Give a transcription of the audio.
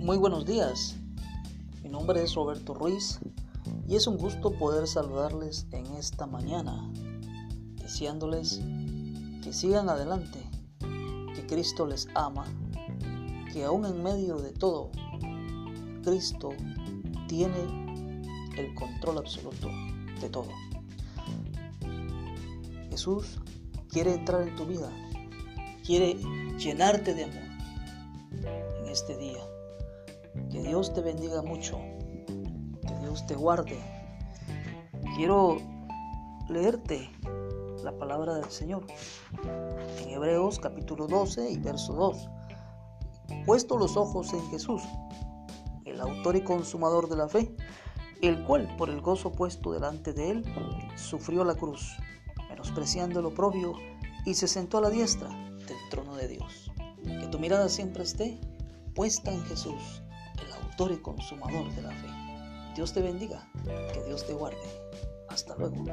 Muy buenos días. Mi nombre es Roberto Ruiz y es un gusto poder saludarles en esta mañana, deseándoles que sigan adelante, que Cristo les ama, que aún en medio de todo, Cristo tiene el control absoluto de todo. Jesús quiere entrar en tu vida, quiere llenarte de amor en este día. Dios te bendiga mucho, que Dios te guarde. Quiero leerte la palabra del Señor en Hebreos capítulo 12 y verso 2. Puesto los ojos en Jesús, el autor y consumador de la fe, el cual por el gozo puesto delante de él sufrió la cruz, menospreciando lo propio, y se sentó a la diestra del trono de Dios. Que tu mirada siempre esté puesta en Jesús, y consumador de la fe. Dios te bendiga, que Dios te guarde. Hasta luego.